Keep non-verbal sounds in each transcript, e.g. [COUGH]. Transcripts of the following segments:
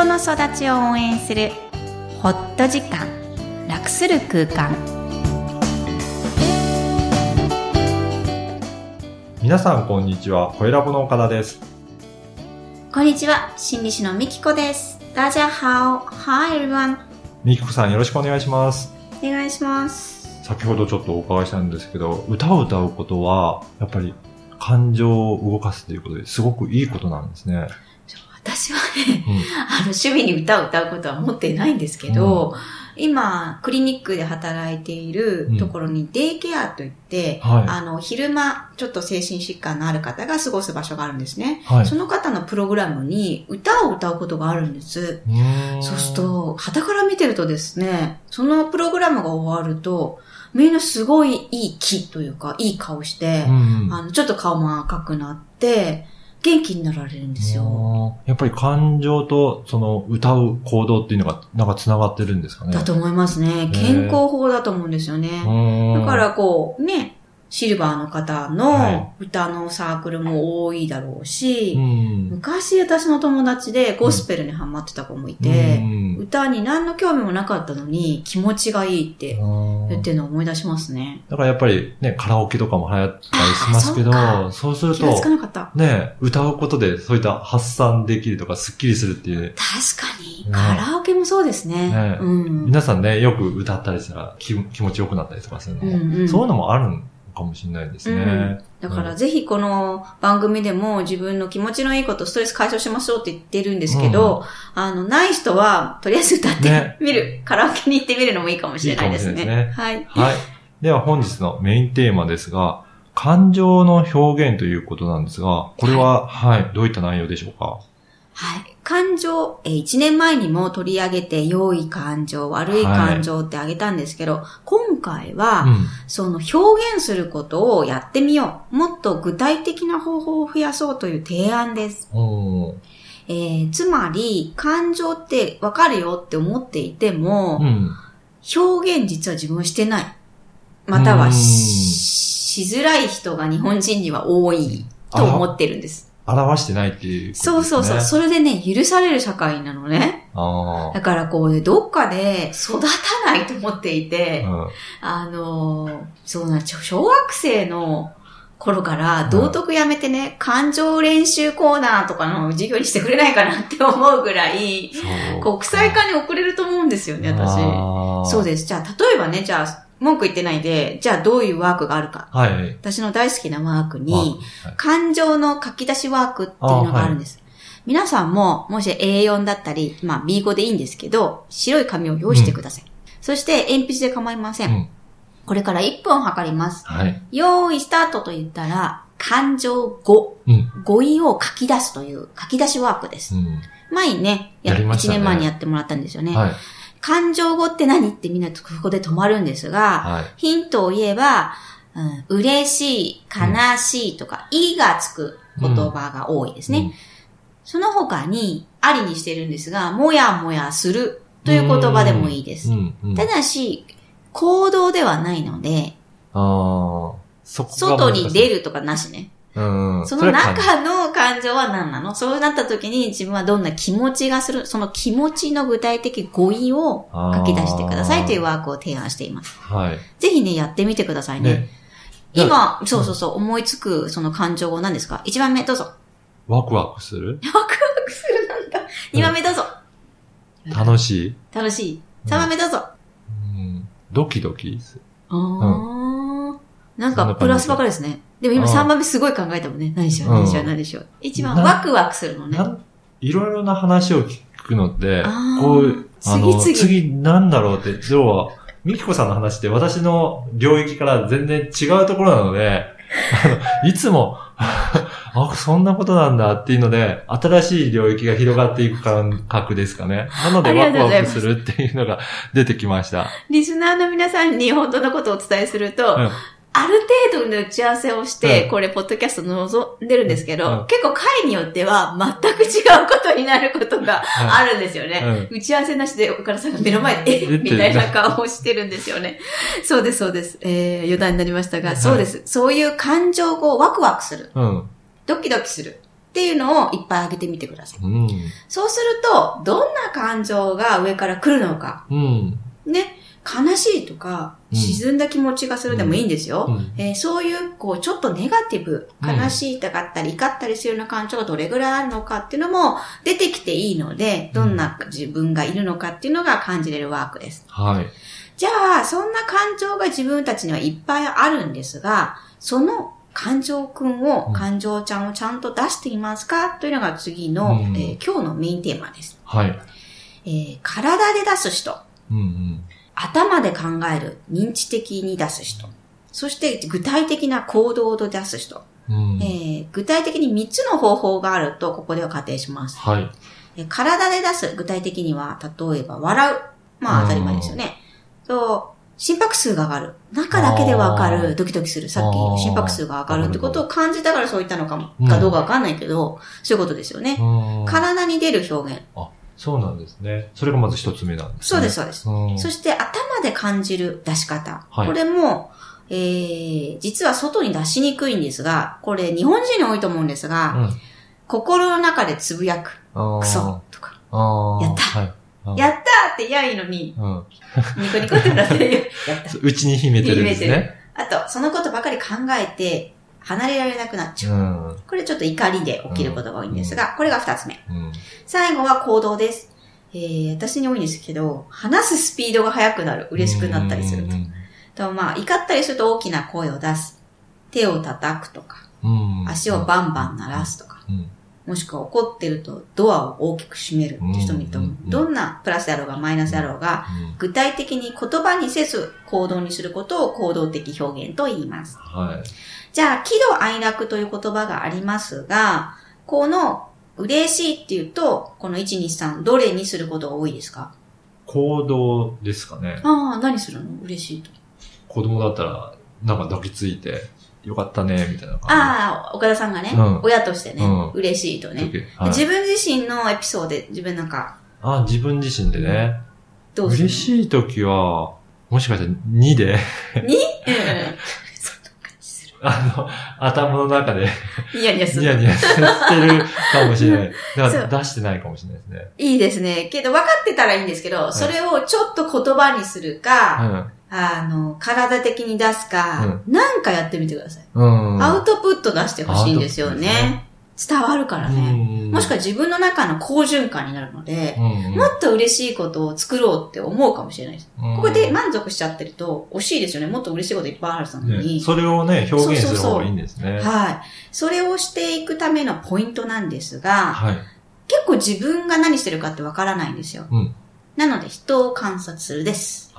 人の育ちを応援するホット時間楽する空間。皆さんこんにちは、声ラボの岡田です。こんにちは。心理師のみきこです。大家好。Hi everyone みきこさんよろしくお願いします。お願いします。先ほどちょっとお伺いしたんですけど、歌を歌うことは、やっぱり感情を動かすということですごくいいことなんですね。私はね、うんあの、趣味に歌を歌うことは持ってないんですけど、今、クリニックで働いているところに、デイケアといって、はいあの、昼間、ちょっと精神疾患のある方が過ごす場所があるんですね。はい。その方のプログラムに歌を歌うことがあるんです。そうする、と、旗から見てるとですね、そのプログラムが終わると、みんなすごいいい気というか、いい顔してう、んうんあの、ちょっと顔も赤くなって、元気になられるんですよ。やっぱり感情とその歌う行動っていうのがなんか繋がってるんですかね。だと思いますね。健康法だと思うんですよね。だか、らこう、ね、シルバーの方はの歌のサークルも多いだろうし、うん。昔私の友達でゴスペルにハマってた子もいて、うん歌に何の興味もなかったのに気持ちがいいって言ってるのを思い出しますね。だからやっぱりね、カラオケとかも流行ったりしますけど、あそうすると。ね、歌うことでそういった発散できるとか、スッキリするっていう、確かに。ねカラオケもそうですね。ねうん。皆さんね、よく歌ったりしたら気気持ちよくなったりとかするのも、うんうんそういうのもあるのかもしれないですね。だからぜひこの番組でも自分の気持ちのいいこと、ストレス解消しましょうって言ってるんですけど、あの、ない人は、とりあえず歌ってね。みる、カラオケに行ってみるのもいいかもしれないですね。いいすはい。はい。では本日のメインテーマですが、感情の表現ということなんですが、これは、はい、どういった内容でしょうか？はい。感情、えー、1年前にも取り上げて、良い感情、悪い感情ってあげたんですけど、今回は、うん。その表現することをやってみよう。もっと具体的な方法を増やそうという提案です。えー、つまり、感情ってわかるよって思っていても、うん。表現実は自分はしてない。またはしづらい人が日本人には多いと思ってるんです。表してないっていうね。そうそうそう。それでね、許される社会なのね。あだからこうね、どっかで育たないと思っていて、あ。うん。あのーそうな小学生の頃から道徳やめてね、感情練習コーナーとかの授業にしてくれないかなって思うぐらい、国際化に遅れると思うんですよね、私。そうす。です。じゃあ、例えばね、じゃあ、文句言ってないで、じゃあどういうワークがあるか。はい。私の大好きなワークに、はい感情の書き出しワークっていうのがあるんです。皆さんも、もし A4 だったり、まあ B5 でいいんですけど、白い紙を用意してください。そして、鉛筆で構いません。うん。これから1分測ります。はい。用意スタートと言ったら、感情語、うん。語彙を書き出すという書き出しワークです。うん。前にね、や1やりましたね年前にやってもらったんですよね。はい。感情語って何ってみんなここで止まるんですが、はい。ヒントを言えば、うん、嬉しい、悲しいとか、いがつく言葉が多いですね。その他に、ありにしてるんですが、もやもやするという言葉でもいいですう。ん。うん。ただし、行動ではないので、外に出る。るとかなしね。うん。その中の感情は何なの？そうなった時に自分はどんな気持ちがする、その気持ちの具体的語彙を書き出してくださいというワークを提案しています。はい。ぜひね、やってみてくださいね。ね。今、そうそうそう、思いつくその感情語何ですか？一番目どうぞ。ワクワクする？[LAUGHS] ワクワクするなんだ。二番目どうぞ。楽しい？楽しい。三番目どうぞ。うん。ドキドキする。あー。なんか、プラスばかりですね。でも今あー3番目すごい考えたもんね。何しよう、何しよう、うん何しよう。一番、なワクワクするのね。いろいろな話を聞くのってこう、あの、次々次なんだろうって、要は、ミキコさんの話って私の領域から全然違うところなので、あの、いつも、あ、そんなことなんだっていうので、新しい領域が広がっていく感覚ですかね。なのでありがとうワクワございますクするっていうのが出てきました。リスナーの皆さんに本当のことをお伝えすると、うんある程度の打ち合わせをして、うん。これ、ポッドキャスト望んでるんですけど、うん。結構回によっては全く違うことになることがあるんですよね。打ち合わせなしで岡田さんが目の前で、えうん。みたいな顔をしてるん。ですよね。そうです、そうです。えー、余談になりましたが、はいそうです。そういう感情をワクワクする。うん。ドキドキする。っていうのをいっぱい挙げてみてください。うん。そうすると、どん。な感情が上から来るのか。うん。ね。悲しいとか、うん沈んだ気持ちがするでもいいんですよ。うんえーそういう、こう、ちょっとネガティブ、うん悲しいとかったり、怒ったりするような感情がどれぐらいあるのかっていうのも出てきていいので、どんな自分がいるのかっていうのが感じれるワークです。はい。じゃあ、そんな感情が自分たちにはいっぱいあるんですが、その感情くんを、うん感情ちゃんをちゃんと出していますかというのが次の、うんえー今日のメインテーマです。はい。えー体で出す人。うんうん。頭で考える、認知的に出す人。そして具体的な行動で出す人。うん。えー具体的に3つの方法があると、ここでは仮定します。はい。えー体で出す、具体的には、例えば笑う。まあ当たり前ですよね。そう、心拍数が上がる。中だけでわかる、ドキドキする。さっき心拍数が上がるってことを感じたからそう言ったのかも、うんかどうかわかんないけど、そういうことですよね。うん体に出る表現。あ、そうなんですね。それがまず一つ目なんですね。そうです、そうです。うん。そして頭で感じる出し方。はいこれも、えー、実は外に出しにくいんですが、これ日本人に多いと思うんですが、うん。心の中でつぶやく、クソとか、やったはい。やったーって言やいいのに、うん。ニコニコって出せるよ。[LAUGHS] やった。うちに秘めてるんですね。あと、そのことばかり考えて、離れられなくなっちゃう。うん。これちょっと怒りで起きることが多いんですが、これが二つ目。うん。最後は行動です。えー、私に多いんですけど、話すスピードが速くなる。嬉しくなったりすると。とまあ、怒ったりすると大きな声を出す。手を叩くとか、うん。足をバンバン鳴らすとか、うん。もしくは怒ってるとドアを大きく閉めるって人もいると思ううんうんうんどんなプラスであろうがマイナスであろうが、うん具体的に言葉にせず行動にすることを行動的表現と言います。はい。じゃあ、喜怒哀楽という言葉がありますが、この嬉しいっていうと、この1、2、3、どれにすることが多いですか？行動ですかね。ああ、何するの？嬉しいと。子供だったら、なんか抱きついて、よかったね、みたいな感ああ、岡田さんがね、うん親としてね、うん嬉しいとじ。ね。時はい自分自身のエピソードで自分なんか、あ、自分自身でね。どうする嬉しい時は、もしかしたら2で、に [LAUGHS] うん。あの、頭の中でニヤニヤすニヤる。ニヤしてるかもしれない。[LAUGHS] だから出してないかもしれないですね。いいですね。けど分かってたらいいんですけど、それをちょっと言葉にするか、あの、体的に出すか、なんかやってみてください。うん。うん。アウトプット出してほしいんですよね。伝わるからね。うんもしくは自分の中の好循環になるので、うんもっと嬉しいことを作ろうって思うかもしれないです。うんここで満足しちゃってると惜しいですよね。もっと嬉しいこといっぱいあるのに。ねそれをね、表現する方がいいんですね。はい。それをしていくためのポイントなんですが、はい。結構自分が何してるかってわからないんですよ。うん。なので人を観察するです。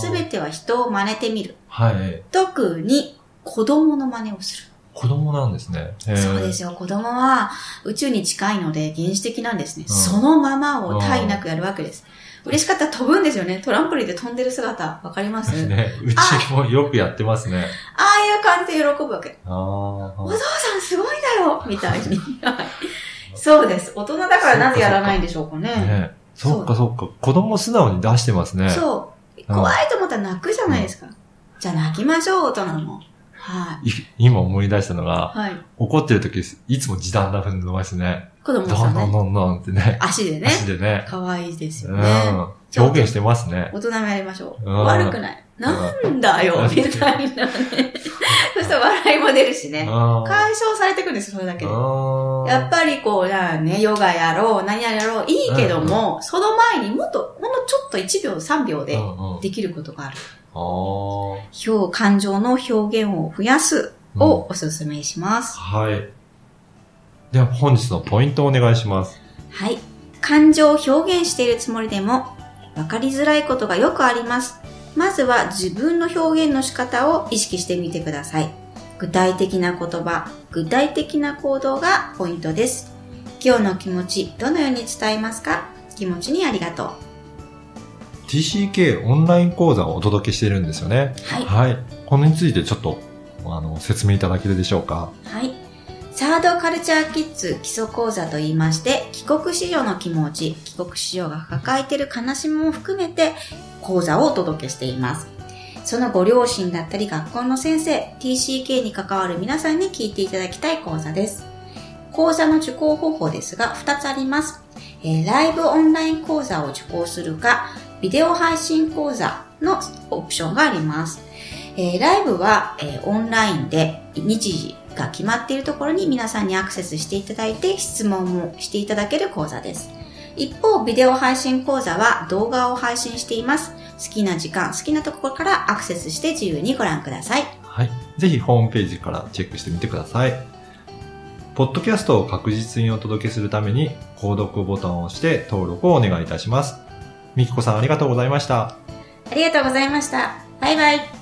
すべては人を真似てみる。はい。特に子供の真似をする。子供なんですね。そうですよ。子供は宇宙に近いので原始的なんですね。うんそのままを体なくやるわけです。嬉しかったら飛ぶんですよね。トランポリンで飛んでる姿、わかります、[LAUGHS] ね。うちもよくやってますね。ああいう感じで喜ぶわけ。ああ。お父さんすごいだよみたいに。は [LAUGHS] いそうです。大人だからなぜやらないんでしょうかね。ね。そっかそっか。子供素直に出してますね。そう。うん怖いと思ったら泣くじゃないですか。じゃあ泣きましょう、大人も。はい。い今思い出したのが、はい。怒ってる時、いつも時短な踏んでますね。子供どんどんさんね。どんどんってね。足でね。足でね。可愛いですうん。よね。表現してますね。大人もやりましょう。うん悪くない。なんだよ、うんみたいなね。そしたら笑いも出るしね。あ解消されていくんです、それだけで。あ。やっぱりこう、じゃあね、ヨガやろう、何やろう、いいけども、その前にもっと、ほんのちょっと1秒、3秒でうんうんできることがある。あ表、感情の表現を増やすをおすすめします。あ。はい。では本日のポイントをお願いします。はい。感情を表現しているつもりでも、わかりづらいことがよくあります。まずは自分の表現の仕方を意識してみてください。具体的な言葉、具体的な行動がポイントです。今日の気持ち、どのように伝えますか？気持ちにありがとう。TCK オンライン講座をお届けしているんですよね。はい。はい。このについてちょっと、あの、説明いただけるでしょうか？はい。サードカルチャーキッズ基礎講座と言いまして、帰国子女の気持ち、帰国子女が抱えている悲しみも含めて講座をお届けしています。そのご両親だったり学校の先生、TCK に関わる皆さんに聞いていただきたい講座です。講座の受講方法ですが、2つあります。えーライブオンライン講座を受講するか、ビデオ配信講座のオプションがあります。えーライブは、えーオンラインで日時が決まっているところに皆さんにアクセスしていただいて質問もしていただける講座です。一方、ビデオ配信講座は動画を配信しています。好きな時間、好きなところからアクセスして自由にご覧ください。はい。ぜひホームページからチェックしてみてください。ポッドキャストを確実にお届けするために、購読ボタンを押して登録をお願いいたします。みきこさんありがとうございました。ありがとうございました。バイバイ。